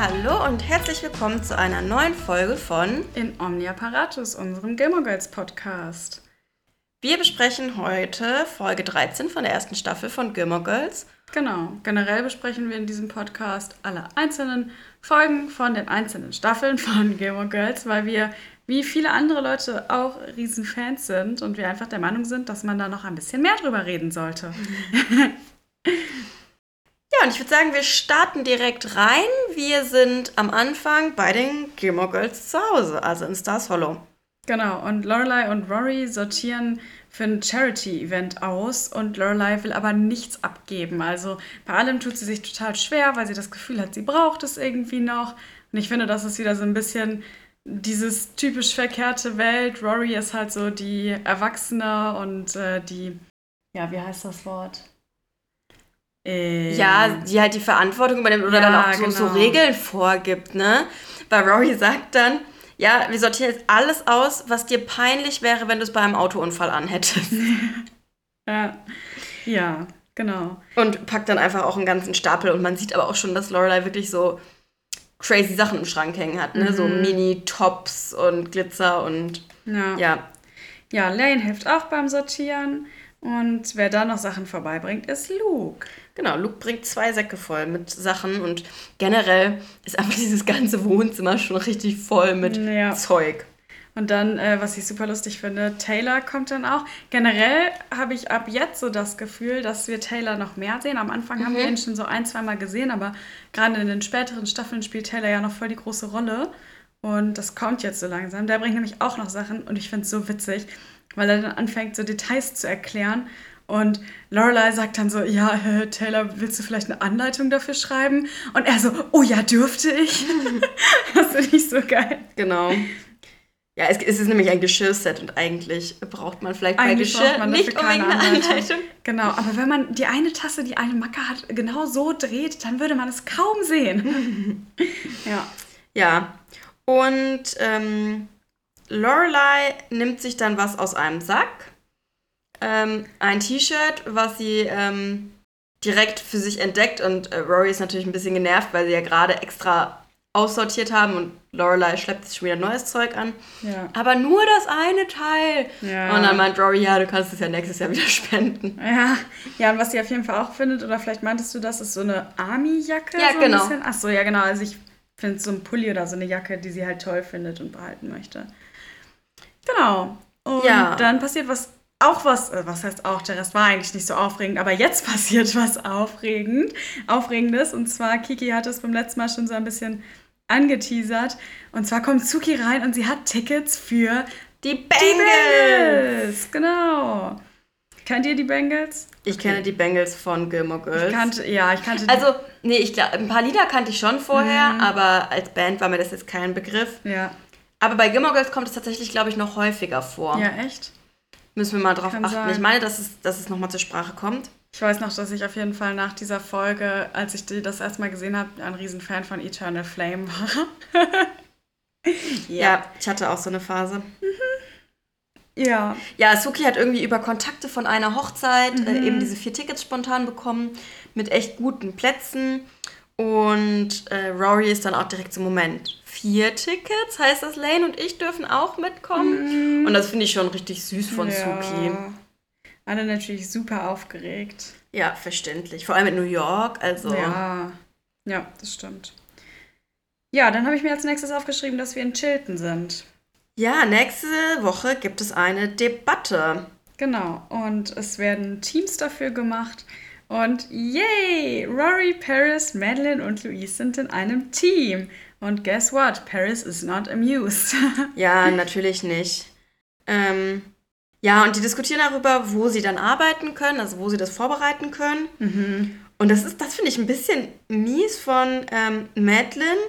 Hallo und herzlich willkommen zu einer neuen Folge von In Omnia Paratus, unserem Gilmore Girls Podcast. Wir besprechen heute Folge 13 von der ersten Staffel von Gilmore Girls. Genau, generell besprechen wir in diesem Podcast alle einzelnen Folgen von den einzelnen Staffeln von Gilmore Girls, weil wir wie viele andere Leute auch Riesenfans sind und wir einfach der Meinung sind, dass man da noch ein bisschen mehr drüber reden sollte. Ja, und ich würde sagen, wir starten direkt rein. Wir sind am Anfang bei den Gilmore Girls zu Hause, also in Stars Hollow. Genau, und Lorelei und Rory sortieren für ein Charity-Event aus und Lorelei will aber nichts abgeben. Also bei allem tut sie sich total schwer, weil sie das Gefühl hat, sie braucht es irgendwie noch. Und ich finde, das ist wieder so ein bisschen dieses typisch verkehrte Welt. Rory ist halt so die Erwachsene und äh, die, ja, wie heißt das Wort? Ähm, ja, die halt die Verantwortung übernimmt oder ja, dann auch so, genau. so, Regeln vorgibt, ne? Weil Rory sagt dann, ja, wir sortieren jetzt alles aus, was dir peinlich wäre, wenn du es bei einem Autounfall anhättest. ja, ja, genau. Und packt dann einfach auch einen ganzen Stapel und man sieht aber auch schon, dass Lorelei wirklich so crazy Sachen im Schrank hängen hat, ne? Mhm. So Mini-Tops und Glitzer und ja. ja. Ja, Lane hilft auch beim Sortieren. Und wer da noch Sachen vorbeibringt, ist Luke. Genau, Luke bringt zwei Säcke voll mit Sachen und generell ist einfach dieses ganze Wohnzimmer schon richtig voll mit ja. Zeug. Und dann, äh, was ich super lustig finde, Taylor kommt dann auch. Generell habe ich ab jetzt so das Gefühl, dass wir Taylor noch mehr sehen. Am Anfang mhm. haben wir mhm. ihn schon so ein, zwei Mal gesehen, aber gerade in den späteren Staffeln spielt Taylor ja noch voll die große Rolle. Und das kommt jetzt so langsam. Der bringt nämlich auch noch Sachen und ich finde es so witzig weil er dann anfängt, so Details zu erklären. Und Lorelei sagt dann so, ja, äh, Taylor, willst du vielleicht eine Anleitung dafür schreiben? Und er so, oh ja, dürfte ich? das finde ich so geil. Genau. Ja, es, es, ist nämlich ein Geschirrset und eigentlich braucht man vielleicht eigentlich bei Geschirr nicht unbedingt eine Anleitung. Genau, aber wenn man die eine Tasse, die eine Macke hat, genau so dreht, dann würde man es kaum sehen. ja. Ja. Und ähm, Lorelei nimmt sich dann was aus einem Sack. Ähm, ein T-Shirt, was sie ähm, direkt für sich entdeckt. Und äh, Rory ist natürlich ein bisschen genervt, weil sie ja gerade extra aussortiert haben und Lorelei schleppt sich schon wieder neues Zeug an. Ja. Aber nur das eine Teil. Ja. Und dann meint Rory, ja, du kannst es ja nächstes Jahr wieder spenden. Ja, ja und was sie auf jeden Fall auch findet, oder vielleicht meintest du das, ist so eine Army-Jacke. Ja, so genau. Achso, ja, genau. Also ich finde so ein Pulli oder so eine Jacke, die sie halt toll findet und behalten möchte. Genau. Und ja. dann passiert was, auch was, äh, was heißt auch, der Rest war eigentlich nicht so aufregend, aber jetzt passiert was aufregend, Aufregendes. Und zwar, Kiki hat es beim letzten Mal schon so ein bisschen angeteasert. Und zwar kommt Suki rein und sie hat Tickets für die Bengals. Die Bengals. Genau. Kennt ihr die Bengals? Ich okay. kenne die Bengals von Gilmore Girls. Ich kannte, ja, ich kannte. Also, nee, ich glaube, ein paar Lieder kannte ich schon vorher, mhm. aber als Band war mir das jetzt kein Begriff. Ja. Aber bei Gilmore Girls kommt es tatsächlich, glaube ich, noch häufiger vor. Ja, echt? Müssen wir mal drauf Kann achten. Sein. Ich meine, dass es, dass es nochmal zur Sprache kommt. Ich weiß noch, dass ich auf jeden Fall nach dieser Folge, als ich die das erste Mal gesehen habe, ein Riesenfan von Eternal Flame war. ja. ja, ich hatte auch so eine Phase. Mhm. Ja. Ja, Suki hat irgendwie über Kontakte von einer Hochzeit äh, mhm. äh, eben diese vier Tickets spontan bekommen mit echt guten Plätzen. Und äh, Rory ist dann auch direkt so, Moment, vier Tickets, heißt das, Lane und ich dürfen auch mitkommen. Mm. Und das finde ich schon richtig süß von ja. Suki. Alle natürlich super aufgeregt. Ja, verständlich. Vor allem in New York, also. Ja, ja, das stimmt. Ja, dann habe ich mir als nächstes aufgeschrieben, dass wir in Chilton sind. Ja, nächste Woche gibt es eine Debatte. Genau, und es werden Teams dafür gemacht. Und yay! Rory, Paris, Madeline und Louise sind in einem Team. Und guess what? Paris is not amused. ja, natürlich nicht. Ähm, ja, und die diskutieren darüber, wo sie dann arbeiten können, also wo sie das vorbereiten können. Mhm. Und das ist, das finde ich ein bisschen mies von ähm, Madeline,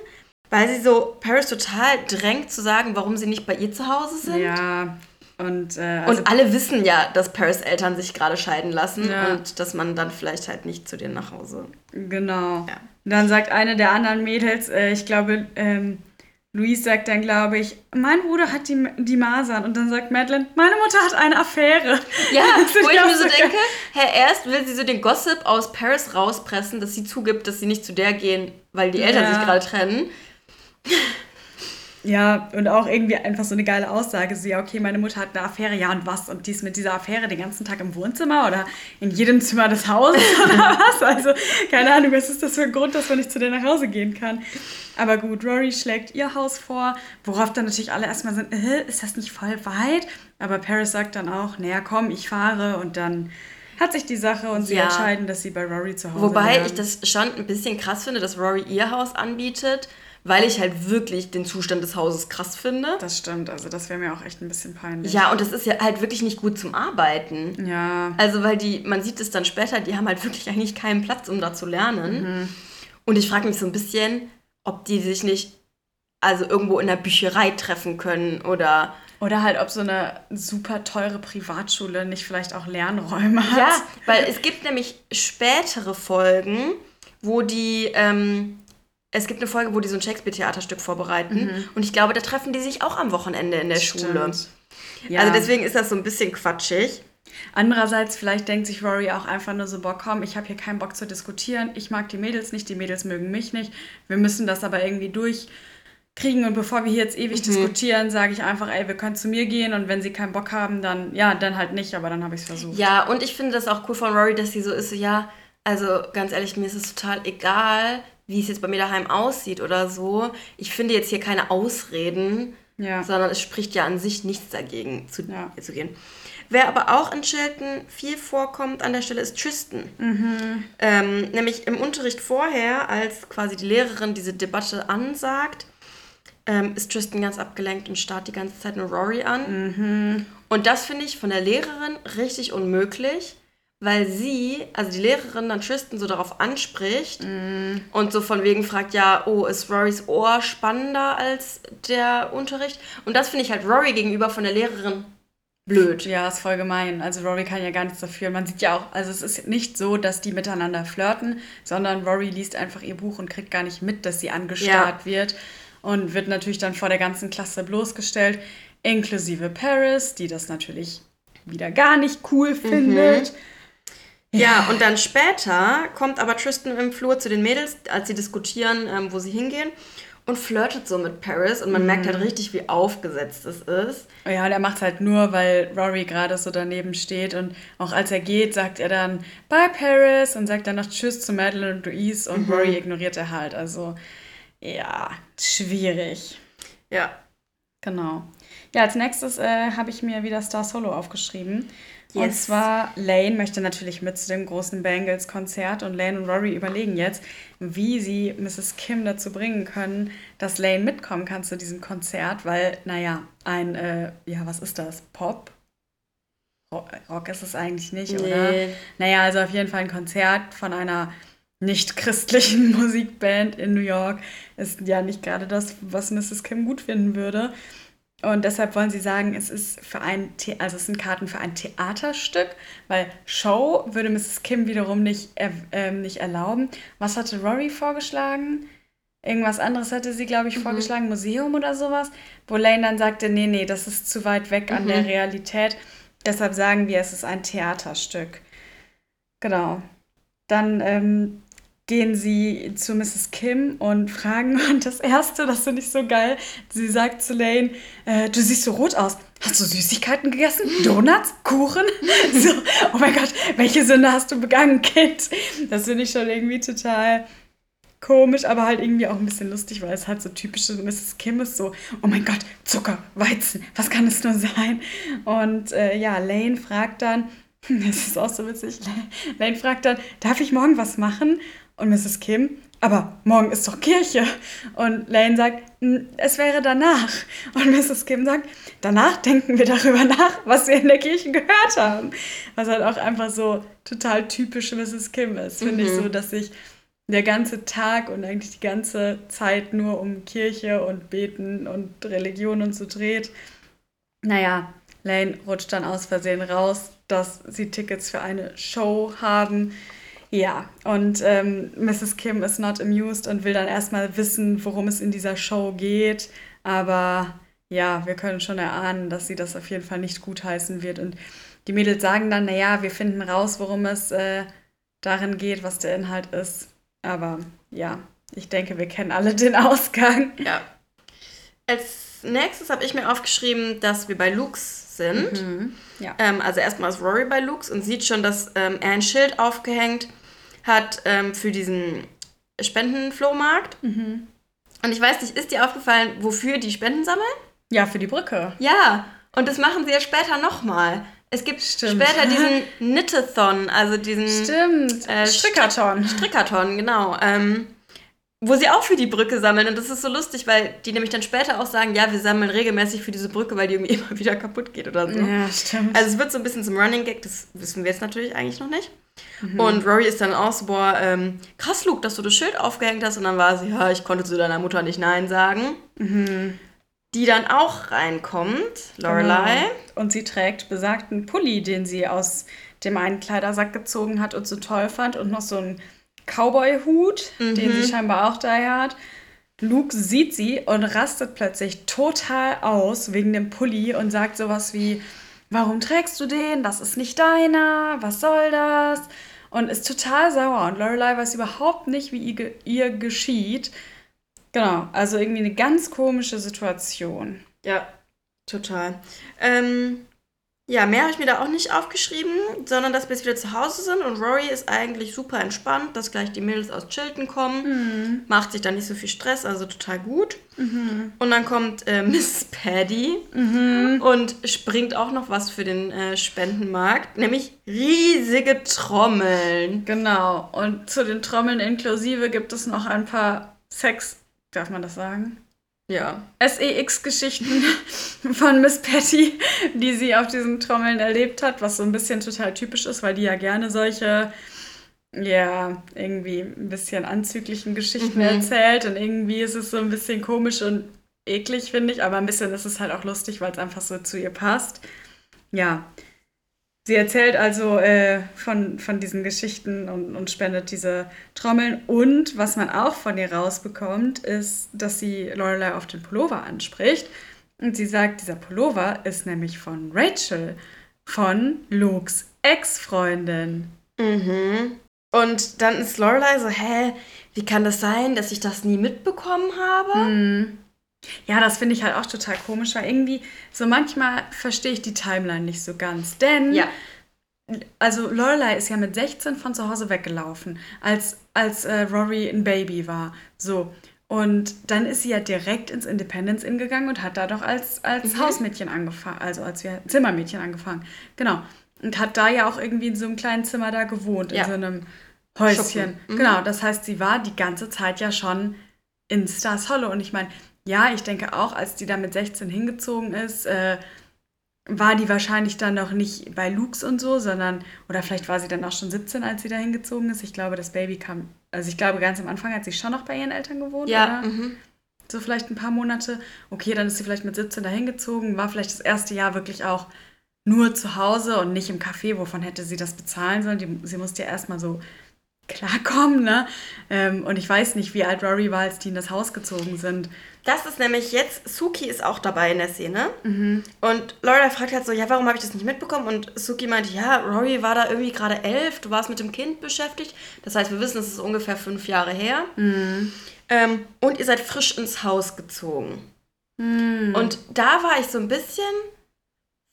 weil sie so Paris total drängt zu sagen, warum sie nicht bei ihr zu Hause sind. Ja. Und, äh, also und alle wissen ja, dass Paris Eltern sich gerade scheiden lassen ja. und dass man dann vielleicht halt nicht zu denen nach Hause. Genau. Ja. Und dann sagt eine der anderen Mädels, äh, ich glaube, ähm, Louise sagt dann, glaube ich, mein Bruder hat die, die Masern. Und dann sagt Madeline, meine Mutter hat eine Affäre. Ja, wo ich mir so denke, hä, erst will sie so den Gossip aus Paris rauspressen, dass sie zugibt, dass sie nicht zu der gehen, weil die Eltern ja. sich gerade trennen. Ja, und auch irgendwie einfach so eine geile Aussage. Sie, ja, okay, meine Mutter hat eine Affäre, ja und was? Und die ist mit dieser Affäre den ganzen Tag im Wohnzimmer oder in jedem Zimmer des Hauses oder was? Also, keine Ahnung, was ist das für ein Grund, dass man nicht zu der nach Hause gehen kann? Aber gut, Rory schlägt ihr Haus vor, worauf dann natürlich alle erstmal sind, äh, ist das nicht voll weit? Aber Paris sagt dann auch, naja, komm, ich fahre und dann hat sich die Sache und sie ja. entscheiden, dass sie bei Rory zu Hause Wobei werden. ich das schon ein bisschen krass finde, dass Rory ihr Haus anbietet weil ich halt wirklich den Zustand des Hauses krass finde. Das stimmt, also das wäre mir auch echt ein bisschen peinlich. Ja, und das ist ja halt wirklich nicht gut zum Arbeiten. Ja. Also, weil die, man sieht es dann später, die haben halt wirklich eigentlich keinen Platz, um da zu lernen. Mhm. Und ich frage mich so ein bisschen, ob die sich nicht also irgendwo in der Bücherei treffen können oder. Oder halt, ob so eine super teure Privatschule nicht vielleicht auch Lernräume hat. Ja, weil es gibt nämlich spätere Folgen, wo die ähm, es gibt eine Folge, wo die so ein Shakespeare-Theaterstück vorbereiten. Mhm. Und ich glaube, da treffen die sich auch am Wochenende in der Stimmt. Schule. Ja. Also deswegen ist das so ein bisschen quatschig. Andererseits, vielleicht denkt sich Rory auch einfach nur so, boah, komm, ich habe hier keinen Bock zu diskutieren. Ich mag die Mädels nicht, die Mädels mögen mich nicht. Wir müssen das aber irgendwie durchkriegen. Und bevor wir hier jetzt ewig mhm. diskutieren, sage ich einfach, ey, wir können zu mir gehen. Und wenn sie keinen Bock haben, dann, ja, dann halt nicht. Aber dann habe ich es versucht. Ja, und ich finde das auch cool von Rory, dass sie so ist, so, ja, also ganz ehrlich, mir ist es total egal, wie es jetzt bei mir daheim aussieht oder so. Ich finde jetzt hier keine Ausreden, ja. sondern es spricht ja an sich nichts dagegen zu, ja. zu gehen. Wer aber auch in Chilton viel vorkommt an der Stelle ist Tristan. Mhm. Ähm, nämlich im Unterricht vorher, als quasi die Lehrerin diese Debatte ansagt, ähm, ist Tristan ganz abgelenkt und starrt die ganze Zeit nur Rory an. Mhm. Und das finde ich von der Lehrerin richtig unmöglich, weil sie, also die Lehrerin dann Tristan so darauf anspricht mm. und so von wegen fragt, ja, oh, ist Rorys Ohr spannender als der Unterricht? Und das finde ich halt Rory gegenüber von der Lehrerin blöd. Ja, ist voll gemein. Also Rory kann ja gar nichts dafür. Man sieht ja auch, also es ist nicht so, dass die miteinander flirten, sondern Rory liest einfach ihr Buch und kriegt gar nicht mit, dass sie angestarrt ja. wird und wird natürlich dann vor der ganzen Klasse bloßgestellt, inklusive Paris, die das natürlich wieder gar nicht cool findet. Mhm. Ja, und dann später kommt aber Tristan im Flur zu den Mädels, als sie diskutieren, ähm, wo sie hingehen und flirtet so mit Paris und man mhm. merkt halt richtig, wie aufgesetzt es ist. Ja, und er macht halt nur, weil Rory gerade so daneben steht und auch als er geht, sagt er dann Bye Paris und sagt dann noch Tschüss zu Madeline und Louise und mhm. Rory ignoriert er halt. Also ja, schwierig. Ja. Genau. Ja, als nächstes äh, habe ich mir wieder Star Solo aufgeschrieben. Yes. Und zwar, Lane möchte natürlich mit zu dem großen Bangles-Konzert und Lane und Rory überlegen jetzt, wie sie Mrs. Kim dazu bringen können, dass Lane mitkommen kann zu diesem Konzert, weil, naja, ein, äh, ja, was ist das? Pop? Rock ist es eigentlich nicht, nee. oder? Naja, also auf jeden Fall ein Konzert von einer nicht christlichen Musikband in New York ist ja nicht gerade das, was Mrs. Kim gut finden würde. Und deshalb wollen sie sagen, es ist für ein The also es sind Karten für ein Theaterstück, weil Show würde Mrs. Kim wiederum nicht, äh, nicht erlauben. Was hatte Rory vorgeschlagen? Irgendwas anderes hatte sie, glaube ich, mhm. vorgeschlagen, Museum oder sowas, wo Lane dann sagte, nee, nee, das ist zu weit weg mhm. an der mhm. Realität. Deshalb sagen wir, es ist ein Theaterstück. Genau. Dann ähm, gehen sie zu Mrs. Kim und fragen, und das Erste, das finde ich so geil, sie sagt zu Lane, äh, du siehst so rot aus. Hast du Süßigkeiten gegessen? Donuts? Kuchen? so, oh mein Gott, welche Sünde hast du begangen, Kind? Das finde ich schon irgendwie total komisch, aber halt irgendwie auch ein bisschen lustig, weil es halt so typische Mrs. Kim ist, so, oh mein Gott, Zucker, Weizen, was kann es nur sein? Und äh, ja, Lane fragt dann, das ist auch so witzig. Lane fragt dann, darf ich morgen was machen? Und Mrs. Kim, aber morgen ist doch Kirche. Und Lane sagt, es wäre danach. Und Mrs. Kim sagt, danach denken wir darüber nach, was wir in der Kirche gehört haben. Was halt auch einfach so total typisch Mrs. Kim ist. Finde mhm. ich so, dass sich der ganze Tag und eigentlich die ganze Zeit nur um Kirche und Beten und Religion und so dreht. Naja, Lane rutscht dann aus Versehen raus, dass sie Tickets für eine Show haben Ja, und ähm, Mrs. Kim ist not amused und will dann erstmal wissen, worum es in dieser Show geht. Aber ja, wir können schon erahnen, dass sie das auf jeden Fall nicht gutheißen wird. Und die Mädels sagen dann, naja, wir finden raus, worum es äh, darin geht, was der Inhalt ist. Aber ja, ich denke, wir kennen alle den Ausgang. Ja. Als nächstes habe ich mir aufgeschrieben, dass wir bei Lux sind. Mhm. Ja. Ähm, also erstmal ist Rory bei Lux und sieht schon, dass ähm, er ein Schild aufgehängt hat ähm, für diesen Spendenflohmarkt. Mhm. Und ich weiß nicht, ist dir aufgefallen, wofür die Spenden sammeln? Ja, für die Brücke. Ja, und das machen sie ja später nochmal. Es gibt Stimmt. später diesen Knitathon, also diesen Stimmt. Äh, Strickerton. Strickerton, genau. Ähm, wo sie auch für die Brücke sammeln. Und das ist so lustig, weil die nämlich dann später auch sagen, ja, wir sammeln regelmäßig für diese Brücke, weil die irgendwie immer wieder kaputt geht oder so. Ja, stimmt. Also es wird so ein bisschen zum Running Gag, das wissen wir jetzt natürlich eigentlich noch nicht. Mhm. Und Rory ist dann auch so, boah, ähm, krass, Luke, dass du das Schild aufgehängt hast. Und dann war sie, ja, ich konnte zu deiner Mutter nicht Nein sagen. Mhm. Die dann auch reinkommt, Lorelei. Genau. Und sie trägt besagten Pulli, den sie aus dem einen Kleidersack gezogen hat und so toll fand. Und noch so einen Cowboy-Hut, den sie scheinbar auch daher hat. Luke sieht sie und rastet plötzlich total aus wegen dem Pulli und sagt sowas wie, warum trägst du den? Das ist nicht deiner. Was soll das? Und ist total sauer. Und Lorelei weiß überhaupt nicht, wie ihr, ihr geschieht. Genau, also irgendwie eine ganz komische Situation. Ja, total. Ähm, ja, mehr habe ich mir da auch nicht aufgeschrieben, sondern dass wir jetzt wieder zu Hause sind und Rory ist eigentlich super entspannt, dass gleich die Mädels aus Chilton kommen, macht sich da nicht so viel Stress, also total gut. Und dann kommt äh, Miss Paddy und springt auch noch was für den äh, Spendenmarkt, nämlich riesige Trommeln. Genau, und zu den Trommeln inklusive gibt es noch ein paar Sex, darf man das sagen? Ja. SEX-Geschichten von Miss Patty, die sie auf diesen Trommeln erlebt hat, was so ein bisschen total typisch ist, weil die ja gerne solche, ja, irgendwie ein bisschen anzüglichen Geschichten Mhm. erzählt und irgendwie ist es so ein bisschen komisch und eklig, finde ich, aber ein bisschen ist es halt auch lustig, weil es einfach so zu ihr passt. Ja. Sie erzählt also äh, von, von diesen Geschichten und, und spendet diese Trommeln. Und was man auch von ihr rausbekommt, ist, dass sie Lorelei auf den Pullover anspricht. Und sie sagt, dieser Pullover ist nämlich von Rachel, von Lukes Ex-Freundin. Mhm. Und dann ist Lorelei so, hä, wie kann das sein, dass ich das nie mitbekommen habe? Ja, das finde ich halt auch total komisch, weil irgendwie so manchmal verstehe ich die Timeline nicht so ganz. Denn Ja. also Lorelei ist ja mit 16 von zu Hause weggelaufen, als, als äh, Rory ein Baby war. So. Und dann ist sie ja direkt ins Independence Inn gegangen und hat da doch als, als Mhm. Hausmädchen angefangen, also als wir Zimmermädchen angefangen. Genau. Und hat da ja auch irgendwie in so einem kleinen Zimmer da gewohnt, Ja. in so einem Häuschen. Mhm. Genau, das heißt, sie war die ganze Zeit ja schon in Stars Hollow. Und ich meine, ja, ich denke auch, als die da mit 16 hingezogen ist, äh, war die wahrscheinlich dann noch nicht bei Lux und so, sondern, oder vielleicht war sie dann auch schon 17, als sie da hingezogen ist. Ich glaube, das Baby kam, also ich glaube, ganz am Anfang hat sie schon noch bei ihren Eltern gewohnt, Ja, oder? mhm. So vielleicht ein paar Monate. Okay, dann ist sie vielleicht mit 17 da hingezogen, war vielleicht das erste Jahr wirklich auch nur zu Hause und nicht im Café. Wovon hätte sie das bezahlen sollen? Die, sie musste ja erstmal so klarkommen, ne? Ähm, und ich weiß nicht, wie alt Rory war, als die in das Haus gezogen sind. Das ist nämlich jetzt, Suki ist auch dabei in der Szene. Und Laura fragt halt so, ja, warum habe ich das nicht mitbekommen? Und Suki meinte, ja, Rory war da irgendwie gerade elf, du warst mit dem Kind beschäftigt. Das heißt, wir wissen, es ist ungefähr fünf Jahre her. Ähm, und ihr seid frisch ins Haus gezogen. Und da war ich so ein bisschen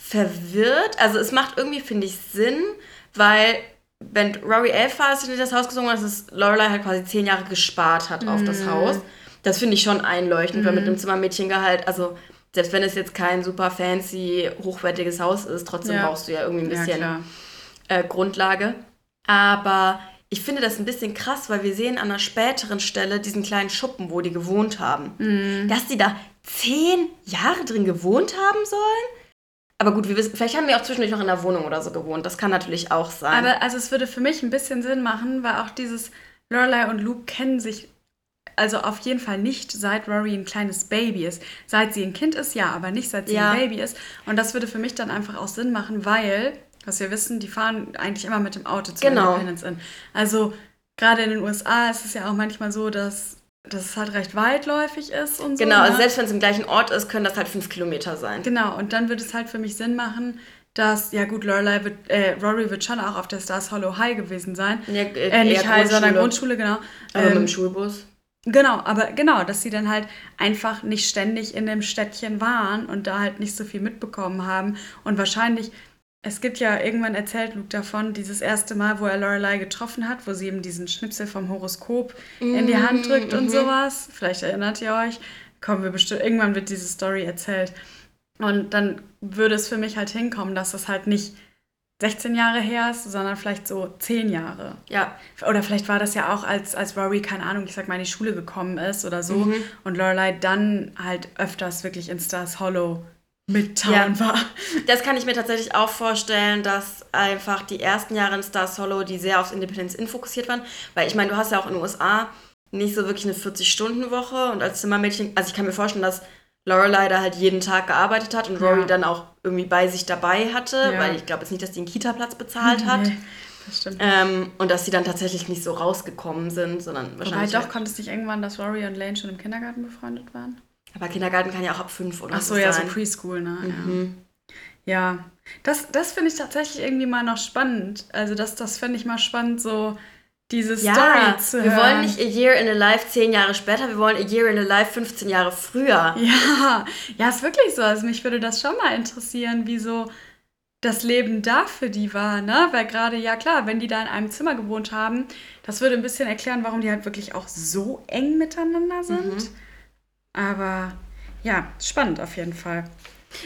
verwirrt. Also es macht irgendwie, finde ich, Sinn, weil wenn Rory elf war, in das Haus hat, dass es Lorelei halt quasi zehn Jahre gespart hat auf das Haus. Das finde ich schon einleuchtend, weil mit einem Zimmermädchengehalt, also selbst wenn es jetzt kein super fancy, hochwertiges Haus ist, trotzdem Ja. brauchst du ja irgendwie ein Ja, bisschen klar. äh, Grundlage. Aber ich finde das ein bisschen krass, weil wir sehen an einer späteren Stelle diesen kleinen Schuppen, wo die gewohnt haben. Mhm. Dass die da zehn Jahre drin gewohnt haben sollen? Aber gut, wir wissen, vielleicht haben wir auch zwischendurch noch in der Wohnung oder so gewohnt. Das kann natürlich auch sein. Aber also es würde für mich ein bisschen Sinn machen, weil auch dieses Lorelei und Luke kennen sich also auf jeden Fall nicht seit Rory ein kleines Baby ist. Seit sie ein Kind ist, ja, aber nicht seit sie Ja. ein Baby ist. Und das würde für mich dann einfach auch Sinn machen, weil was wir wissen, die fahren eigentlich immer mit dem Auto zu Genau. Independence Inn. Also gerade in den USA ist es ja auch manchmal so, dass, dass es halt recht weitläufig ist und so. Genau, also ne? selbst wenn es im gleichen Ort ist, können das halt fünf Kilometer sein. Genau, und dann wird es halt für mich Sinn machen, dass, ja gut, Lorelei wird, äh, Rory wird schon auch auf der Stars Hollow High gewesen sein. Ja, äh, Äh, nicht High, sondern Grundschule. Grundschule, genau. Aber mit Ähm, dem Schulbus. Genau, aber genau, dass sie dann halt einfach nicht ständig in dem Städtchen waren und da halt nicht so viel mitbekommen haben. Und wahrscheinlich, es gibt ja irgendwann erzählt Luke davon, dieses erste Mal, wo er Lorelei getroffen hat, wo sie ihm diesen Schnipsel vom Horoskop in die Hand drückt und sowas. Vielleicht erinnert ihr euch. Kommen wir bestimmt, irgendwann wird diese Story erzählt. Und dann würde es für mich halt hinkommen, dass das halt nicht 16 Jahre her ist, sondern vielleicht so 10 Jahre. Ja, Oder vielleicht war das ja auch, als, als Rory, keine Ahnung, ich sag mal, in die Schule gekommen ist oder so. Mhm. Und Lorelei dann halt öfters wirklich in Stars Hollow Midtown Ja. war. das kann ich mir tatsächlich auch vorstellen, dass einfach die ersten Jahre in Stars Hollow, die sehr aufs Independence Inn fokussiert waren, weil ich meine, du hast ja auch in den USA nicht so wirklich eine 40-Stunden-Woche und als Zimmermädchen, also ich kann mir vorstellen, dass Lorelei da halt jeden Tag gearbeitet hat und Rory Ja. dann auch irgendwie bei sich dabei hatte, Ja. weil ich glaube jetzt nicht, dass die einen Kita-Platz bezahlt hat. Nee, das stimmt. Ähm, und dass sie dann tatsächlich nicht so rausgekommen sind, sondern Wobei wahrscheinlich. doch, halt- kommt es nicht irgendwann, dass Rory und Lane schon im Kindergarten befreundet waren? Aber Kindergarten kann ja auch ab fünf oder Ach so, ja, so sein. Preschool, ne? Mhm. Ja. ja. Das, das finde ich tatsächlich irgendwie mal noch spannend. Also, das, das finde ich mal spannend, so diese Ja, Story zu wir hören. wollen nicht A Year in a Life zehn Jahre später, wir wollen A Year in a Life 15 Jahre früher. Ja, ja, ist wirklich so. Also mich würde das schon mal interessieren, wie so das Leben da für die war, ne? Weil gerade, ja klar, wenn die da in einem Zimmer gewohnt haben, das würde ein bisschen erklären, warum die halt wirklich auch so eng miteinander sind. Mhm. Aber ja, spannend auf jeden Fall.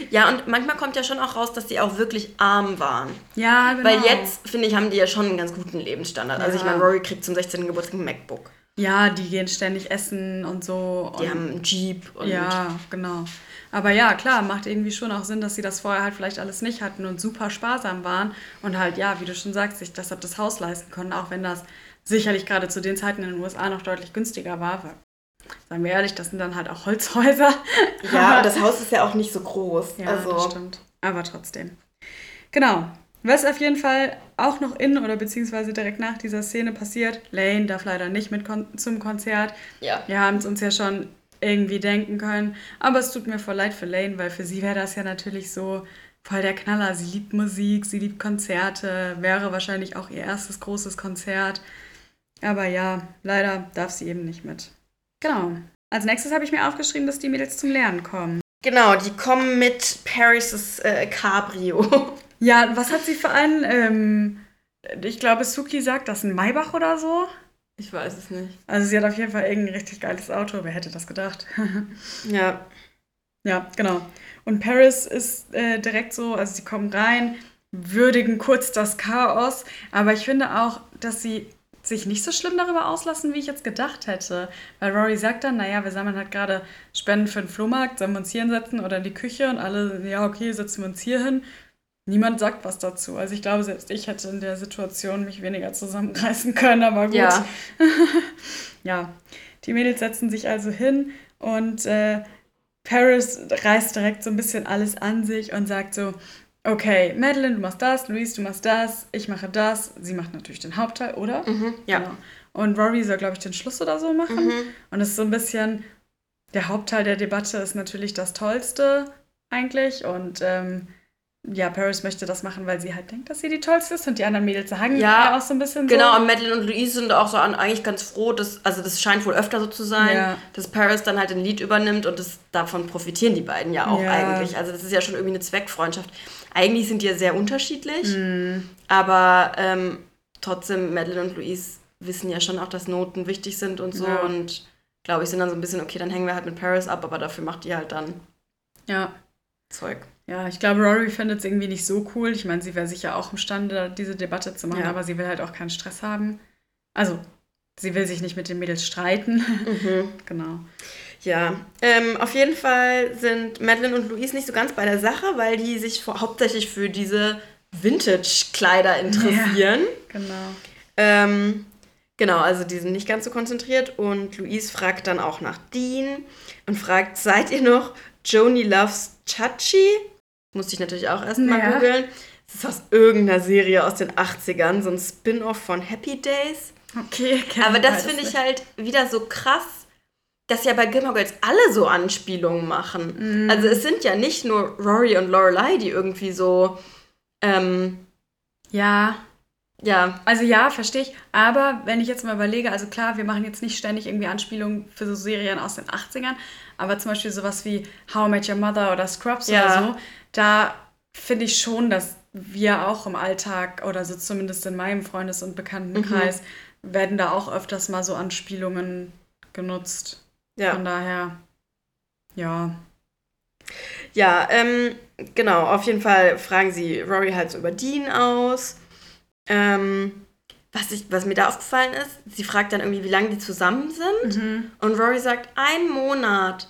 Ja, und manchmal kommt ja schon auch raus, dass die auch wirklich arm waren. Ja, genau. Weil jetzt, finde ich, haben die ja schon einen ganz guten Lebensstandard. Also ich Ja. meine, Rory kriegt zum 16. Geburtstag ein MacBook. Ja, die gehen ständig essen und so. Die und haben einen Jeep und Ja, genau. Aber ja, klar, macht irgendwie schon auch Sinn, dass sie das vorher halt vielleicht alles nicht hatten und super sparsam waren und halt, ja, wie du schon sagst, sich deshalb das Haus leisten konnten, auch wenn das sicherlich gerade zu den Zeiten in den USA noch deutlich günstiger war. Sagen wir ehrlich, das sind dann halt auch Holzhäuser. Ja, und das Haus ist ja auch nicht so groß. Ja, also, das stimmt. Aber trotzdem. Genau. Was auf jeden Fall auch noch in oder beziehungsweise direkt nach dieser Szene passiert, Lane darf leider nicht mit kon zum Konzert. ja. Wir haben es uns ja schon irgendwie denken können. Aber es tut mir voll leid für Lane, weil für sie wäre das ja natürlich so voll der Knaller. Sie liebt Musik, sie liebt Konzerte, wäre wahrscheinlich auch ihr erstes großes Konzert. Aber ja, leider darf sie eben nicht mit. Genau. Als nächstes habe ich mir aufgeschrieben, dass die Mädels zum Lernen kommen. Genau, die kommen mit Paris' äh, Cabrio. Ja, was hat sie für einen? Ähm, ich glaube, Suki sagt das ein Maybach oder so. Ich weiß es nicht. Also sie hat auf jeden Fall irgendein richtig geiles Auto. Wer hätte das gedacht? Ja. Ja, genau. Und Paris ist äh, direkt so, also sie kommen rein, würdigen kurz das Chaos, aber ich finde auch, dass sie sich nicht so schlimm darüber auslassen, wie ich jetzt gedacht hätte. Weil Rory sagt dann, naja, wir sammeln halt gerade Spenden für den Flohmarkt, sollen wir uns hier hinsetzen oder in die Küche und alle, ja, okay, setzen wir uns hier hin. Niemand sagt was dazu. Also ich glaube, selbst ich hätte in der Situation mich weniger zusammenreißen können, aber gut. Ja. Ja, die Mädels setzen sich also hin und äh, Paris reißt direkt so ein bisschen alles an sich und sagt so, okay, Madeline, du machst das, Louise, du machst das, ich mache das. Sie macht natürlich den Hauptteil, oder? Mhm, ja. Genau. Und Rory soll, glaube ich, den Schluss oder so machen. Mhm. Und es ist so ein bisschen, der Hauptteil der Debatte ist natürlich das Tollste eigentlich. Und ähm, ja, Paris möchte das machen, weil sie halt denkt, dass sie die Tollste ist. Und die anderen Mädels sagen Ja, ja auch so ein bisschen Genau, so. und Madeline und Louise sind auch so eigentlich ganz froh, dass, also das scheint wohl öfter so zu sein, Ja. dass Paris dann halt den Lied übernimmt und das, davon profitieren die beiden ja auch Ja. eigentlich. Also das ist ja schon irgendwie eine Zweckfreundschaft. Eigentlich sind die ja sehr unterschiedlich, Mhm. aber ähm, trotzdem, Madeline und Louise wissen ja schon auch, dass Noten wichtig sind und so und glaube ich sind dann so ein bisschen, okay, dann hängen wir halt mit Paris ab, aber dafür macht die halt dann Ja. Zeug. Ja, ich glaube, Rory findet es irgendwie nicht so cool. Ich meine, sie wäre sicher auch imstande, diese Debatte zu machen, Ja. aber sie will halt auch keinen Stress haben. Also, sie will sich nicht mit den Mädels streiten. Mhm. genau. Ja, ähm, auf jeden Fall sind Madeline und Louise nicht so ganz bei der Sache, weil die sich vor, hauptsächlich für diese Vintage-Kleider interessieren. Genau. Ähm, genau, also die sind nicht ganz so konzentriert und Louise fragt dann auch nach Dean und fragt, seid ihr noch Joni Loves Chachi? Musste ich natürlich auch erstmal ja. googeln. Das ist aus irgendeiner Serie aus den 80ern, so ein Spin-off von Happy Days. Okay, Aber das finde ich halt wieder so krass, dass ja bei Gilmore Girls alle so Anspielungen machen. Mm. Also es sind ja nicht nur Rory und Lorelei, die irgendwie so ähm, ja. Ja. Also ja, verstehe ich. Aber wenn ich jetzt mal überlege, also klar, wir machen jetzt nicht ständig irgendwie Anspielungen für so Serien aus den 80ern, aber zum Beispiel sowas wie How I Met Your Mother oder Scrubs ja. oder so, da finde ich schon, dass wir auch im Alltag oder so zumindest in meinem Freundes- und Bekanntenkreis mhm. werden da auch öfters mal so Anspielungen genutzt. Ja. Von daher, ja. Ja, ähm, genau, auf jeden Fall fragen sie Rory halt so über Dean aus. Ähm, was, ich, was mir da aufgefallen ist, sie fragt dann irgendwie, wie lange die zusammen sind. Mhm. Und Rory sagt, ein Monat.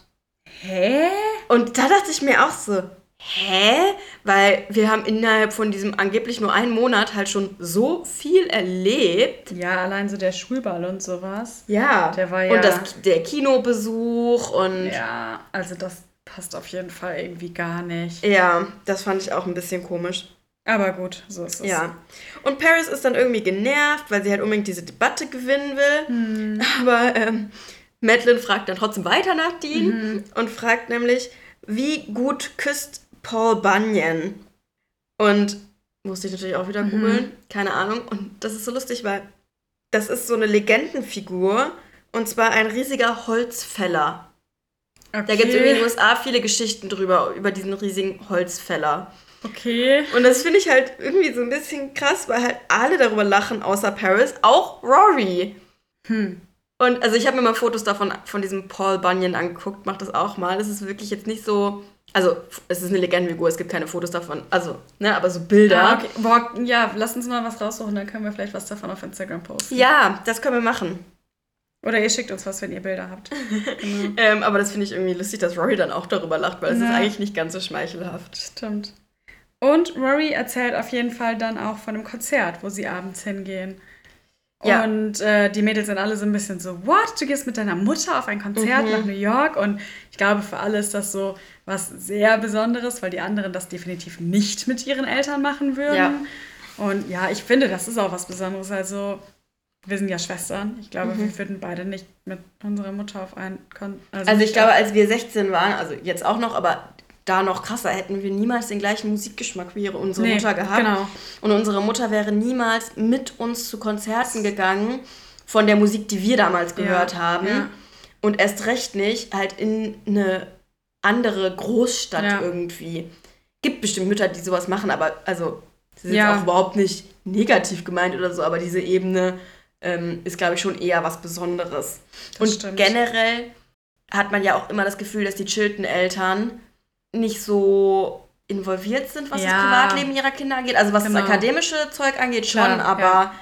Hä? Und da dachte ich mir auch so, hä? Weil wir haben innerhalb von diesem angeblich nur einen Monat halt schon so viel erlebt. Ja, allein so der Schulball und sowas. Ja. Der war ja. Und das, der Kinobesuch und. Ja, also das passt auf jeden Fall irgendwie gar nicht. Ja, das fand ich auch ein bisschen komisch. Aber gut, so ist es. Ja. Und Paris ist dann irgendwie genervt, weil sie halt unbedingt diese Debatte gewinnen will. Hm. Aber ähm, Madeline fragt dann trotzdem weiter nach Dean mhm. und fragt nämlich, wie gut küsst Paul Bunyan? Und musste ich natürlich auch wieder mhm. googeln, mhm. keine Ahnung. Und das ist so lustig, weil das ist so eine Legendenfigur und zwar ein riesiger Holzfäller. Okay. Da gibt es in den USA viele Geschichten drüber, über diesen riesigen Holzfäller. Okay. Und das finde ich halt irgendwie so ein bisschen krass, weil halt alle darüber lachen, außer Paris, auch Rory. Hm. Und also ich habe mir mal Fotos davon von diesem Paul Bunyan angeguckt, mach das auch mal. Das ist wirklich jetzt nicht so. Also, es ist eine Legendenfigur, es gibt keine Fotos davon. Also, ne, aber so Bilder. Ah, okay. Boah, ja, lass uns mal was raussuchen, dann können wir vielleicht was davon auf Instagram posten. Ja, das können wir machen. Oder ihr schickt uns was, wenn ihr Bilder habt. Genau. ähm, aber das finde ich irgendwie lustig, dass Rory dann auch darüber lacht, weil es ist eigentlich nicht ganz so schmeichelhaft. Stimmt. Und Rory erzählt auf jeden Fall dann auch von einem Konzert, wo sie abends hingehen. Ja. Und äh, die Mädels sind alle so ein bisschen so, what? Du gehst mit deiner Mutter auf ein Konzert mhm. nach New York? Und ich glaube, für alle ist das so was sehr Besonderes, weil die anderen das definitiv nicht mit ihren Eltern machen würden. Ja. Und ja, ich finde, das ist auch was Besonderes. Also wir sind ja Schwestern. Ich glaube, mhm. wir würden beide nicht mit unserer Mutter auf ein Kon Also, also ich glaube, als wir 16 waren, also jetzt auch noch, aber da noch krasser, hätten wir niemals den gleichen Musikgeschmack wie unsere nee, Mutter gehabt. Genau. Und unsere Mutter wäre niemals mit uns zu Konzerten gegangen von der Musik, die wir damals gehört ja, haben. Ja. Und erst recht nicht halt in eine andere Großstadt ja. irgendwie. Gibt bestimmt Mütter, die sowas machen, aber also, sie sind ja. auch überhaupt nicht negativ gemeint oder so, aber diese Ebene ähm, ist, glaube ich, schon eher was Besonderes. Das und stimmt. generell hat man ja auch immer das Gefühl, dass die Chilton-Eltern nicht so involviert sind, was ja. das Privatleben ihrer Kinder angeht. Also was genau. das akademische Zeug angeht, schon, Klar, aber. Ja.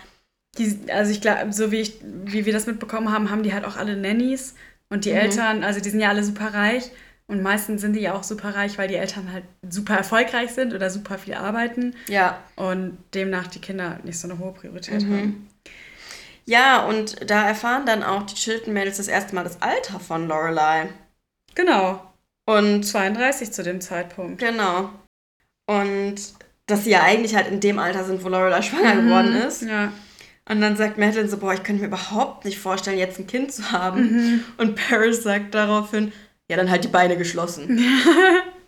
Die, also ich glaube, so wie, ich, wie wir das mitbekommen haben, haben die halt auch alle Nannies. Und die mhm. Eltern, also die sind ja alle super reich. Und meistens sind die ja auch super reich, weil die Eltern halt super erfolgreich sind oder super viel arbeiten. Ja. Und demnach die Kinder nicht so eine hohe Priorität mhm. haben. Ja, und da erfahren dann auch die Chilton-Mädels das erste Mal das Alter von Lorelei. Genau. Und 32 zu dem Zeitpunkt. Genau. Und dass sie ja eigentlich halt in dem Alter sind, wo Lorelei schwanger mhm. geworden ist. Ja. Und dann sagt Madeline so, boah, ich könnte mir überhaupt nicht vorstellen, jetzt ein Kind zu haben. Mhm. Und Paris sagt daraufhin, ja, dann halt die Beine geschlossen.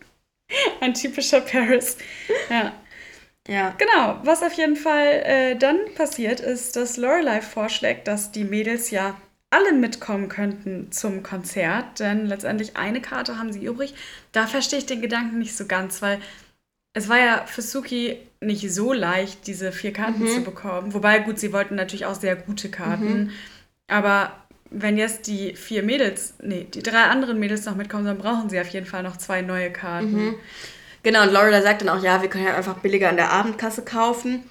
ein typischer Paris. Ja. Ja. Genau, was auf jeden Fall äh, dann passiert, ist, dass Lorelei vorschlägt, dass die Mädels ja alle mitkommen könnten zum Konzert, denn letztendlich eine Karte haben sie übrig. Da verstehe ich den Gedanken nicht so ganz, weil es war ja für Suki nicht so leicht, diese vier Karten mhm. zu bekommen. Wobei, gut, sie wollten natürlich auch sehr gute Karten. Mhm. Aber wenn jetzt die vier Mädels, nee, die drei anderen Mädels noch mitkommen, dann brauchen sie auf jeden Fall noch zwei neue Karten. Mhm. Genau, und Laura sagt dann auch, ja, wir können ja einfach billiger an der Abendkasse kaufen.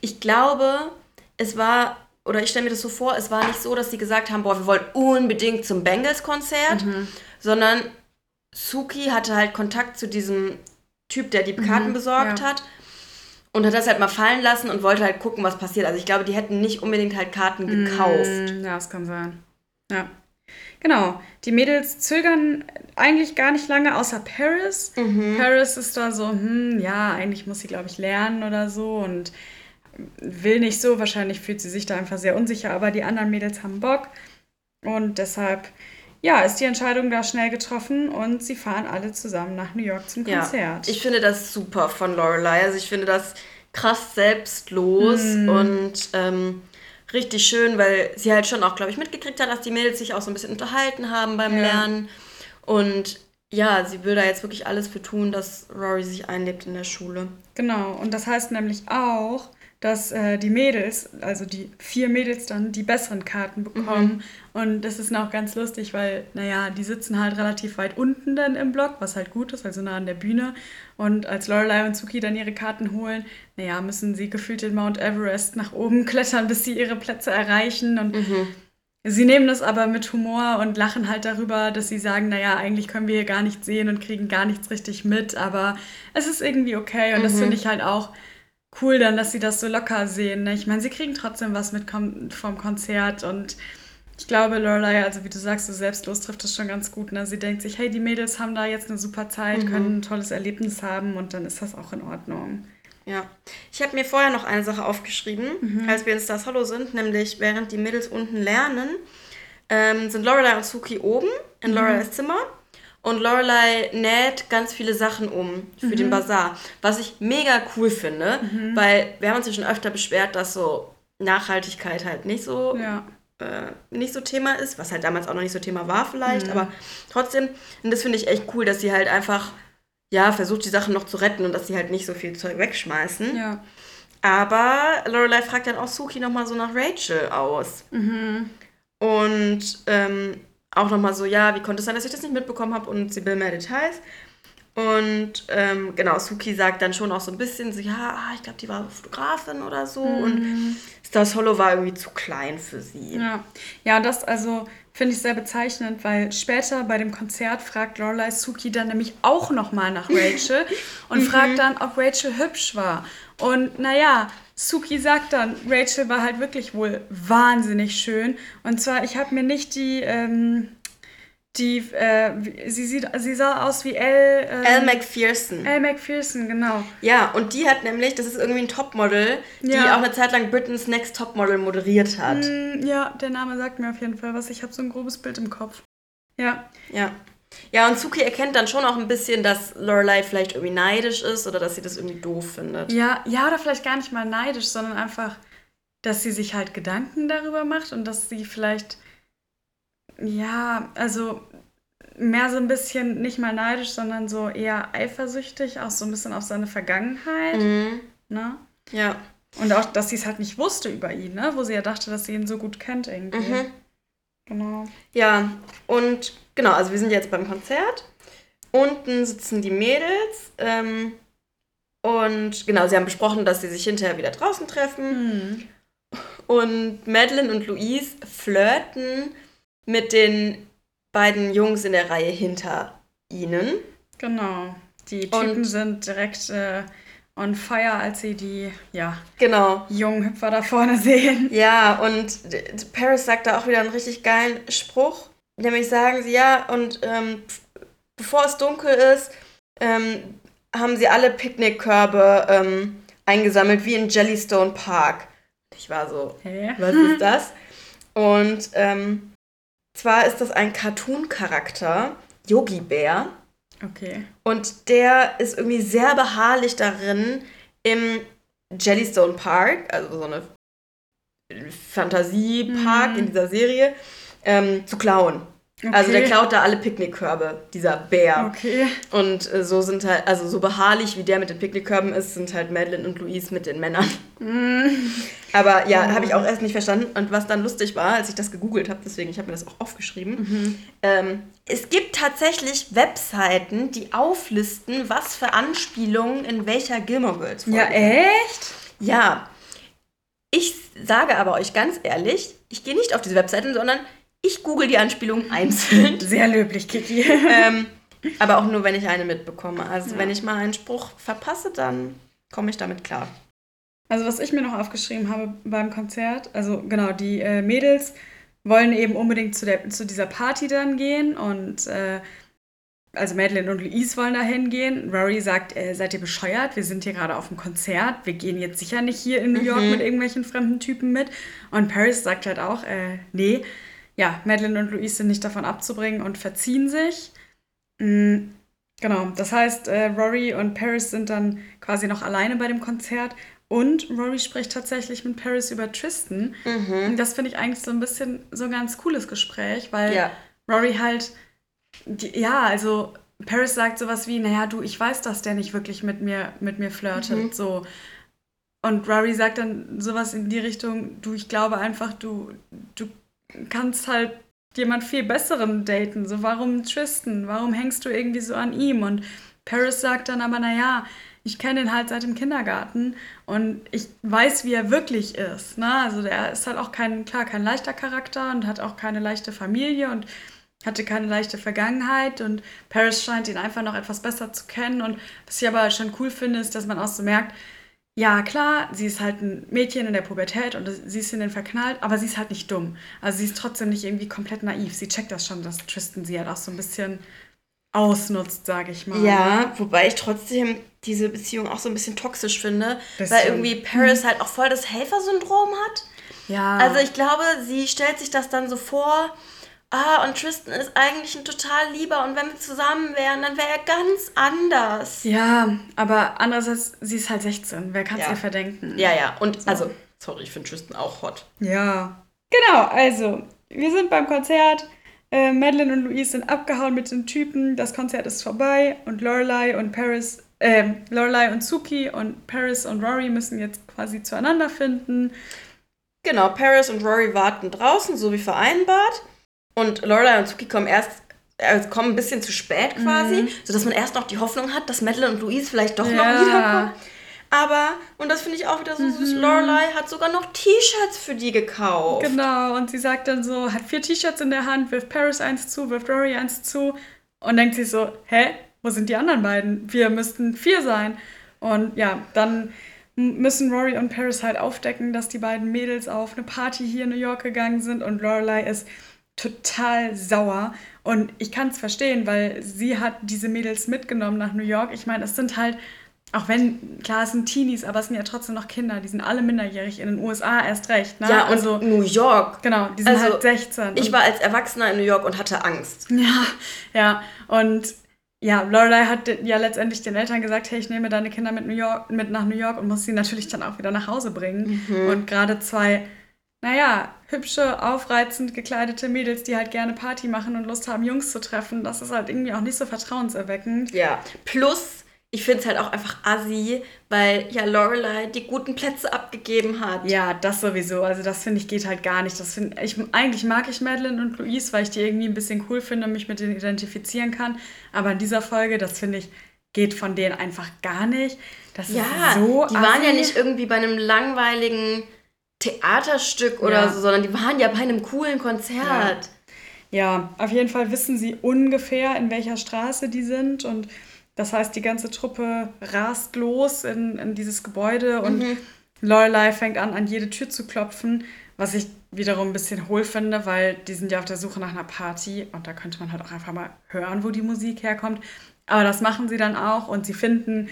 Ich glaube, es war, oder ich stelle mir das so vor, es war nicht so, dass sie gesagt haben, boah, wir wollen unbedingt zum Bengals-Konzert, mhm. sondern Suki hatte halt Kontakt zu diesem Typ, der die Karten mhm, besorgt ja. hat und hat das halt mal fallen lassen und wollte halt gucken, was passiert. Also ich glaube, die hätten nicht unbedingt halt Karten gekauft. Mm, ja, das kann sein. Ja. Genau, die Mädels zögern eigentlich gar nicht lange, außer Paris. Mhm. Paris ist da so, hm, ja, eigentlich muss sie, glaube ich, lernen oder so und will nicht so. Wahrscheinlich fühlt sie sich da einfach sehr unsicher, aber die anderen Mädels haben Bock. Und deshalb, ja, ist die Entscheidung da schnell getroffen und sie fahren alle zusammen nach New York zum Konzert. Ja, ich finde das super von Lorelei. Also ich finde das krass selbstlos mm. und ähm, richtig schön, weil sie halt schon auch, glaube ich, mitgekriegt hat, dass die Mädels sich auch so ein bisschen unterhalten haben beim ja. Lernen. Und ja, sie will da jetzt wirklich alles für tun, dass Rory sich einlebt in der Schule. Genau, und das heißt nämlich auch, dass äh, die Mädels, also die vier Mädels dann die besseren Karten bekommen. Mhm. Und das ist auch ganz lustig, weil, naja, die sitzen halt relativ weit unten dann im Block, was halt gut ist, also nah an der Bühne. Und als Lorelei und Suki dann ihre Karten holen, naja, müssen sie gefühlt den Mount Everest nach oben klettern, bis sie ihre Plätze erreichen. Und mhm. sie nehmen das aber mit Humor und lachen halt darüber, dass sie sagen, naja, eigentlich können wir hier gar nichts sehen und kriegen gar nichts richtig mit, aber es ist irgendwie okay. Und mhm. das finde ich halt auch cool dann, dass sie das so locker sehen. Ne? Ich meine, sie kriegen trotzdem was mit vom Konzert und ich glaube, Lorelei, also wie du sagst, so selbstlos trifft das schon ganz gut. Ne? Sie denkt sich, hey, die Mädels haben da jetzt eine super Zeit, mhm. können ein tolles Erlebnis haben und dann ist das auch in Ordnung. Ja, ich habe mir vorher noch eine Sache aufgeschrieben, mhm. als wir in Stars Hollow sind, nämlich während die Mädels unten lernen, ähm, sind Lorelei und Suki oben in mhm. Lorelei's Zimmer und Lorelei näht ganz viele Sachen um für mhm. den Bazar, was ich mega cool finde, mhm. weil wir haben uns ja schon öfter beschwert, dass so Nachhaltigkeit halt nicht so ja. äh, nicht so Thema ist, was halt damals auch noch nicht so Thema war vielleicht, mhm. aber trotzdem, und das finde ich echt cool, dass sie halt einfach ja versucht die Sachen noch zu retten und dass sie halt nicht so viel Zeug wegschmeißen. Ja. Aber Lorelei fragt dann auch Suki nochmal so nach Rachel aus. Mhm. Und ähm, auch nochmal so, ja, wie konnte es sein, dass ich das nicht mitbekommen habe und sie will mehr Details. Und ähm, genau, Suki sagt dann schon auch so ein bisschen so, ja, ah, ich glaube, die war Fotografin oder so. Mhm. Und Stars Hollow war irgendwie zu klein für sie. Ja, ja das also finde ich sehr bezeichnend, weil später bei dem Konzert fragt Lorelei Suki dann nämlich auch nochmal nach Rachel und mhm. fragt dann, ob Rachel hübsch war. Und naja, Suki sagt dann, Rachel war halt wirklich wohl wahnsinnig schön. Und zwar, ich habe mir nicht die, ähm, die, äh, sie, sieht, sie sah aus wie Elle. Ähm, Elle McPherson. Elle McPherson, genau. Ja, und die hat nämlich, das ist irgendwie ein Topmodel, die ja. auch eine Zeit lang Britain's Next Topmodel moderiert hat. Mm, ja, der Name sagt mir auf jeden Fall was. Ich habe so ein grobes Bild im Kopf. Ja. Ja. Ja, und Suki erkennt dann schon auch ein bisschen, dass Lorelei vielleicht irgendwie neidisch ist oder dass sie das irgendwie doof findet. Ja, ja, oder vielleicht gar nicht mal neidisch, sondern einfach, dass sie sich halt Gedanken darüber macht und dass sie vielleicht, ja, also mehr so ein bisschen, nicht mal neidisch, sondern so eher eifersüchtig, auch so ein bisschen auf seine Vergangenheit. Mhm. Ne? Ja. Und auch, dass sie es halt nicht wusste über ihn, ne? Wo sie ja dachte, dass sie ihn so gut kennt irgendwie. Mhm. Genau. Ja, und genau, also wir sind jetzt beim Konzert. Unten sitzen die Mädels. Ähm, und genau, sie haben besprochen, dass sie sich hinterher wieder draußen treffen. Mhm. Und Madeline und Louise flirten mit den beiden Jungs in der Reihe hinter ihnen. Genau. Die Typen und sind direkt äh, on fire, als sie die ja, genau. jungen Hüpfer da vorne sehen. Ja, und Paris sagt da auch wieder einen richtig geilen Spruch. Nämlich sagen sie, ja, und ähm, bevor es dunkel ist, ähm, haben sie alle Picknickkörbe ähm, eingesammelt, wie in Jellystone Park. Ich war so, Hä? was ist das? Und ähm, zwar ist das ein Cartoon-Charakter, Yogi Bär. Okay. Und der ist irgendwie sehr beharrlich darin, im Jellystone Park, also so eine Fantasiepark mhm. in dieser Serie, ähm, zu klauen. Okay. Also der klaut da alle Picknickkörbe, dieser Bär. Okay. Und äh, so sind halt, also so beharrlich wie der mit den Picknickkörben ist, sind halt Madeline und Louise mit den Männern. Mm. Aber ja, oh. habe ich auch erst nicht verstanden. Und was dann lustig war, als ich das gegoogelt habe, deswegen, ich habe mir das auch aufgeschrieben. Mhm. Ähm, es gibt tatsächlich Webseiten, die auflisten, was für Anspielungen in welcher Gilmore Girls Folge. Ja, echt? Ja. Ich sage aber euch ganz ehrlich, ich gehe nicht auf diese Webseiten, sondern ich google die Anspielungen einzeln. Sehr löblich, Kiki. ähm, aber auch nur, wenn ich eine mitbekomme. Also ja. wenn ich mal einen Spruch verpasse, dann komme ich damit klar. Also was ich mir noch aufgeschrieben habe beim Konzert, also genau, die äh, Mädels wollen eben unbedingt zu, der, zu dieser Party dann gehen und äh, also Madeline und Louise wollen da hingehen. Rory sagt, äh, seid ihr bescheuert? Wir sind hier gerade auf dem Konzert. Wir gehen jetzt sicher nicht hier in New York mhm. mit irgendwelchen fremden Typen mit. Und Paris sagt halt auch, äh, nee. Ja, Madeline und Louise sind nicht davon abzubringen und verziehen sich. Mhm. Genau, das heißt, äh, Rory und Paris sind dann quasi noch alleine bei dem Konzert. Und Rory spricht tatsächlich mit Paris über Tristan. Mhm. Und das finde ich eigentlich so ein bisschen so ein ganz cooles Gespräch, weil ja. Rory halt, die, ja, also Paris sagt sowas wie, naja, du, ich weiß, dass der nicht wirklich mit mir, mit mir flirtet. Mhm. So. Und Rory sagt dann sowas in die Richtung, du, ich glaube einfach, du, du kannst halt jemand viel besseren daten. So, warum Tristan? Warum hängst du irgendwie so an ihm? Und Paris sagt dann aber, naja, ich kenne ihn halt seit dem Kindergarten und ich weiß, wie er wirklich ist. Ne? Also der ist halt auch kein, klar, kein leichter Charakter und hat auch keine leichte Familie und hatte keine leichte Vergangenheit und Paris scheint ihn einfach noch etwas besser zu kennen. Und was ich aber schon cool finde, ist, dass man auch so merkt, ja, klar, sie ist halt ein Mädchen in der Pubertät und sie ist in den verknallt, aber sie ist halt nicht dumm. Also sie ist trotzdem nicht irgendwie komplett naiv. Sie checkt das schon, dass Tristan sie halt auch so ein bisschen ausnutzt, sage ich mal. Ja, wobei ich trotzdem diese Beziehung auch so ein bisschen toxisch finde, bisschen. weil irgendwie Paris halt auch voll das Helfersyndrom hat. Ja. Also ich glaube, sie stellt sich das dann so vor, ah, und Tristan ist eigentlich ein total lieber und wenn wir zusammen wären, dann wäre er ganz anders. Ja, aber andererseits, sie ist halt 16, wer kann es ja. ihr verdenken? Ja, ja, und so. also, sorry, ich finde Tristan auch hot. Ja. Genau, also, wir sind beim Konzert. Äh, Madeline und Louise sind abgehauen mit den Typen. Das Konzert ist vorbei und Lorelei und Paris, äh, Lorelei und Suki und Paris und Rory müssen jetzt quasi zueinander finden. Genau, Paris und Rory warten draußen, so wie vereinbart. Und Lorelei und Suki kommen erst also kommen ein bisschen zu spät quasi, mhm. sodass man erst noch die Hoffnung hat, dass Madeline und Louise vielleicht doch ja. noch wiederkommen. Aber, und das finde ich auch wieder so süß, mhm. Lorelei hat sogar noch T-Shirts für die gekauft. Genau, und sie sagt dann so, hat vier T-Shirts in der Hand, wirft Paris eins zu, wirft Rory eins zu und denkt sich so, hä, wo sind die anderen beiden? Wir müssten vier sein. Und ja, dann müssen Rory und Paris halt aufdecken, dass die beiden Mädels auf eine Party hier in New York gegangen sind und Lorelei ist total sauer. Und ich kann es verstehen, weil sie hat diese Mädels mitgenommen nach New York. Ich meine, es sind halt, auch wenn, klar, es sind Teenies, aber es sind ja trotzdem noch Kinder. Die sind alle minderjährig, in den USA erst recht. Ne? Ja, also New York. Genau, die sind also, halt 16. Ich war als Erwachsener in New York und hatte Angst. Ja, ja. Und ja, Lorelei hat ja letztendlich den Eltern gesagt, hey, ich nehme deine Kinder mit, New York, mit nach New York und muss sie natürlich dann auch wieder nach Hause bringen. Mhm. Und gerade zwei naja, hübsche, aufreizend gekleidete Mädels, die halt gerne Party machen und Lust haben, Jungs zu treffen, das ist halt irgendwie auch nicht so vertrauenserweckend. Ja, plus ich finde es halt auch einfach assi, weil ja Lorelei die guten Plätze abgegeben hat. Ja, das sowieso. Also das finde ich geht halt gar nicht. Das find, ich, eigentlich mag ich Madeline und Louise, weil ich die irgendwie ein bisschen cool finde und mich mit denen identifizieren kann. Aber in dieser Folge, das finde ich, geht von denen einfach gar nicht. Das ja, ist so die assi. waren ja nicht irgendwie bei einem langweiligen Theaterstück oder ja. so, sondern die waren ja bei einem coolen Konzert. Ja. ja, auf jeden Fall wissen sie ungefähr, in welcher Straße die sind und das heißt, die ganze Truppe rast los in, in dieses Gebäude und mhm. Lorelei fängt an, an jede Tür zu klopfen, was ich wiederum ein bisschen hohl finde, weil die sind ja auf der Suche nach einer Party und da könnte man halt auch einfach mal hören, wo die Musik herkommt. Aber das machen sie dann auch und sie finden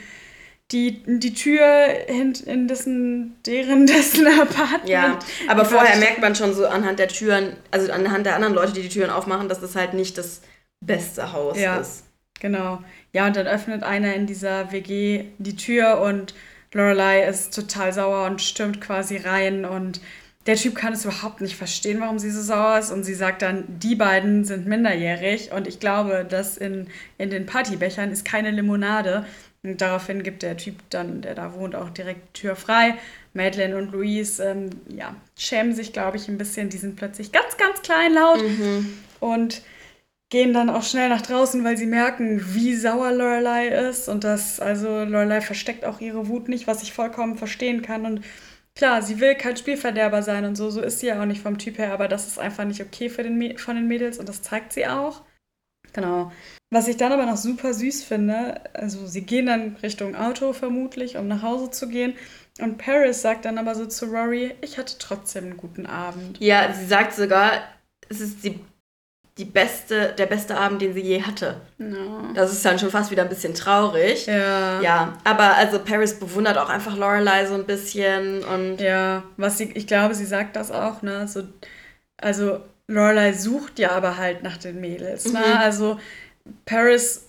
die, die Tür in, in dessen, deren dessen Apartment. Ja, aber vorher merkt man schon so anhand der Türen, also anhand der anderen Leute, die die Türen aufmachen, dass das halt nicht das beste Haus ja, ist. Genau. Ja, und dann öffnet einer in dieser WG die Tür und Lorelei ist total sauer und stürmt quasi rein und der Typ kann es überhaupt nicht verstehen, warum sie so sauer ist. Und sie sagt dann, die beiden sind minderjährig. Und ich glaube, dass in, in den Partybechern ist keine Limonade. Und daraufhin gibt der Typ dann, der da wohnt, auch direkt Tür frei. Madeleine und Louise, ähm, ja, schämen sich, glaube ich, ein bisschen. Die sind plötzlich ganz, ganz klein laut mhm. und gehen dann auch schnell nach draußen, weil sie merken, wie sauer Lorelei ist. Und das, also Lorelei versteckt auch ihre Wut nicht, was ich vollkommen verstehen kann. Und klar, sie will kein Spielverderber sein und so. So ist sie ja auch nicht vom Typ her, aber das ist einfach nicht okay für den, von den Mädels und das zeigt sie auch. Genau. Was ich dann aber noch super süß finde, also sie gehen dann Richtung Auto vermutlich, um nach Hause zu gehen. Und Paris sagt dann aber so zu Rory, ich hatte trotzdem einen guten Abend. Ja, sie sagt sogar, es ist die, die beste, der beste Abend, den sie je hatte. No. Das ist dann schon fast wieder ein bisschen traurig. Ja. Ja, aber also Paris bewundert auch einfach Lorelei so ein bisschen und Ja, was sie, ich glaube, sie sagt das auch, ne? So, also Lorelei sucht ja aber halt nach den Mädels. Mhm. Ne? Also Paris,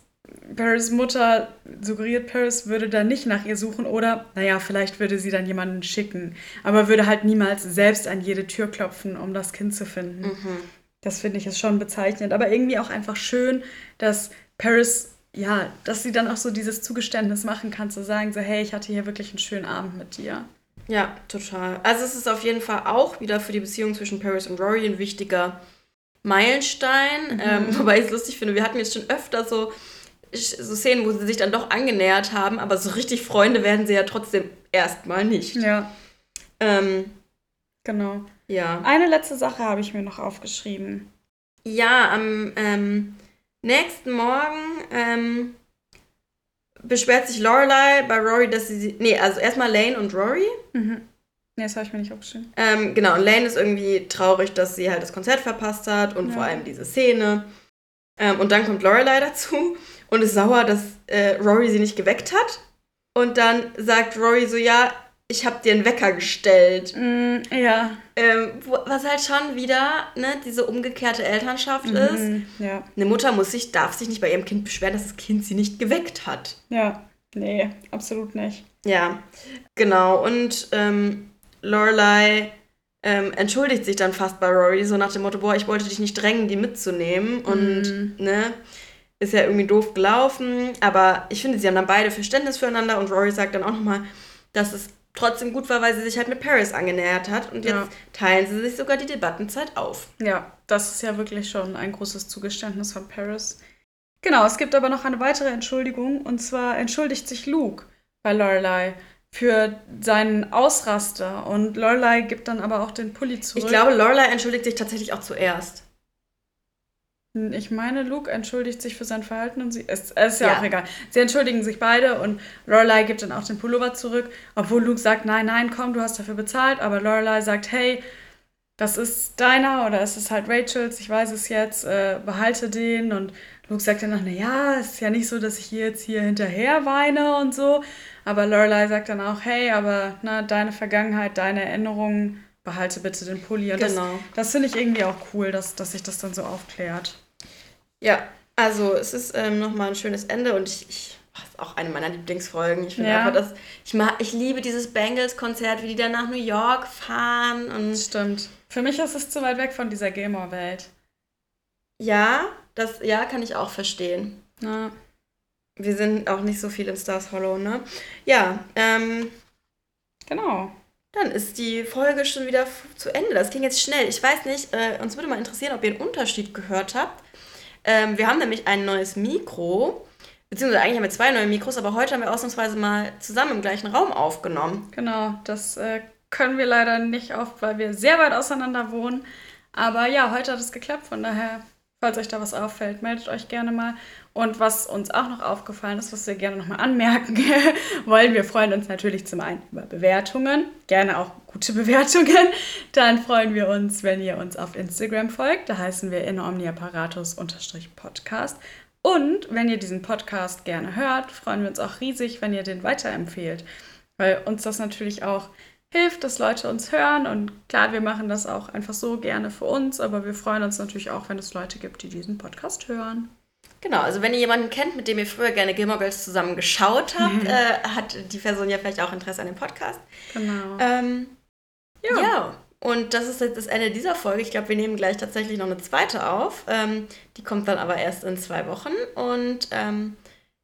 Paris Mutter suggeriert, Paris würde dann nicht nach ihr suchen oder, naja, vielleicht würde sie dann jemanden schicken, aber würde halt niemals selbst an jede Tür klopfen, um das Kind zu finden. Mhm. Das finde ich ist schon bezeichnend, aber irgendwie auch einfach schön, dass Paris, ja, dass sie dann auch so dieses Zugeständnis machen kann, zu sagen, so, hey, ich hatte hier wirklich einen schönen Abend mit dir. Ja, total. Also es ist auf jeden Fall auch wieder für die Beziehung zwischen Paris und Rory ein wichtiger Meilenstein. Ähm, wobei ich es lustig finde, wir hatten jetzt schon öfter so, so Szenen, wo sie sich dann doch angenähert haben, aber so richtig Freunde werden sie ja trotzdem erstmal nicht. Ja, Ähm, genau. ja. Eine letzte Sache habe ich mir noch aufgeschrieben. Ja, am ähm, nächsten Morgen ähm, beschwert sich Lorelei bei Rory, dass sie. sie- Nee, also erstmal Lane und Rory. Mhm. Nee, das habe ich mir nicht aufgeschrieben. Ähm, genau, und Lane ist irgendwie traurig, dass sie halt das Konzert verpasst hat und Ja. vor allem diese Szene. Ähm, und dann kommt Lorelei dazu und ist sauer, dass äh, Rory sie nicht geweckt hat. Und dann sagt Rory so, ja, ich habe dir einen Wecker gestellt. Mm, ja. Ähm, was halt schon wieder ne, diese umgekehrte Elternschaft ist. Mhm. Ja. Eine Mutter muss sich, darf sich nicht bei ihrem Kind beschweren, dass das Kind sie nicht geweckt hat. Ja. Nee, absolut nicht. Ja, genau. Und ähm, Lorelei ähm, entschuldigt sich dann fast bei Rory, so nach dem Motto, boah, ich wollte dich nicht drängen, die mitzunehmen. Und, Mhm. ne, ist ja irgendwie doof gelaufen. Aber ich finde, sie haben dann beide Verständnis füreinander. Und Rory sagt dann auch nochmal, dass es trotzdem gut war, weil sie sich halt mit Paris angenähert hat. Und jetzt Ja. teilen sie sich sogar die Debattenzeit auf. Ja, das ist ja wirklich schon ein großes Zugeständnis von Paris. Genau, es gibt aber noch eine weitere Entschuldigung und zwar entschuldigt sich Luke bei Lorelei für seinen Ausraster und Lorelei gibt dann aber auch den Pulli zurück. Ich glaube, Lorelei entschuldigt sich tatsächlich auch zuerst. Ich meine, Luke entschuldigt sich für sein Verhalten und sie. Es, es ist ja, Ja. auch egal. Sie entschuldigen sich beide und Lorelei gibt dann auch den Pullover zurück, obwohl Luke sagt: Nein, nein, komm, du hast dafür bezahlt. Aber Lorelei sagt: Hey, das ist deiner oder es ist halt Rachels, ich weiß es jetzt, äh, behalte den. Und Luke sagt dann noch: Naja, es ist ja nicht so, dass ich hier jetzt hier hinterher weine und so. Aber Lorelei sagt dann auch: Hey, aber na, deine Vergangenheit, deine Erinnerungen, behalte bitte den Pulli. Und Genau. das, das finde ich irgendwie auch cool, dass, dass sich das dann so aufklärt. Ja, also es ist ähm, nochmal ein schönes Ende und ich, ich das ist auch eine meiner Lieblingsfolgen. Ich finde Ja. einfach, dass ich mag, ich liebe dieses Bengals-Konzert, wie die dann nach New York fahren und Stimmt. Für mich ist es zu weit weg von dieser Gamer-Welt. ja, das ja kann ich auch verstehen. Na, Wir sind auch nicht so viel in Stars Hollow, ne? Ja, ähm, genau. dann ist die Folge schon wieder zu Ende. Das ging jetzt schnell. Ich weiß nicht, äh, uns würde mal interessieren, ob ihr einen Unterschied gehört habt. Ähm, wir haben nämlich ein neues Mikro, beziehungsweise eigentlich haben wir zwei neue Mikros, aber heute haben wir ausnahmsweise mal zusammen im gleichen Raum aufgenommen. Genau, das äh, können wir leider nicht oft, weil wir sehr weit auseinander wohnen. Aber ja, heute hat es geklappt, von daher, falls euch da was auffällt, meldet euch gerne mal. Und was uns auch noch aufgefallen ist, was wir gerne nochmal anmerken wollen, wir freuen uns natürlich zum einen über Bewertungen, gerne auch gute Bewertungen. Dann freuen wir uns, wenn ihr uns auf Instagram folgt, da heißen wir in omniapparatus-podcast. Und wenn ihr diesen Podcast gerne hört, freuen wir uns auch riesig, wenn ihr den weiterempfehlt. Weil uns das natürlich auch hilft, dass Leute uns hören. Und klar, wir machen das auch einfach so gerne für uns, aber wir freuen uns natürlich auch, wenn es Leute gibt, die diesen Podcast hören. Genau, also wenn ihr jemanden kennt, mit dem ihr früher gerne Gilmore Girls zusammen geschaut habt, äh, hat die Person ja vielleicht auch Interesse an dem Podcast. Genau. Ähm, Ja. ja. Und das ist jetzt das Ende dieser Folge. Ich glaube, wir nehmen gleich tatsächlich noch eine zweite auf. Ähm, die kommt dann aber erst in zwei Wochen. Und ähm,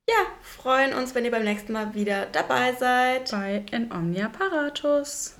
ja, freuen uns, wenn ihr beim nächsten Mal wieder dabei seid. Bei In Omnia Paratus.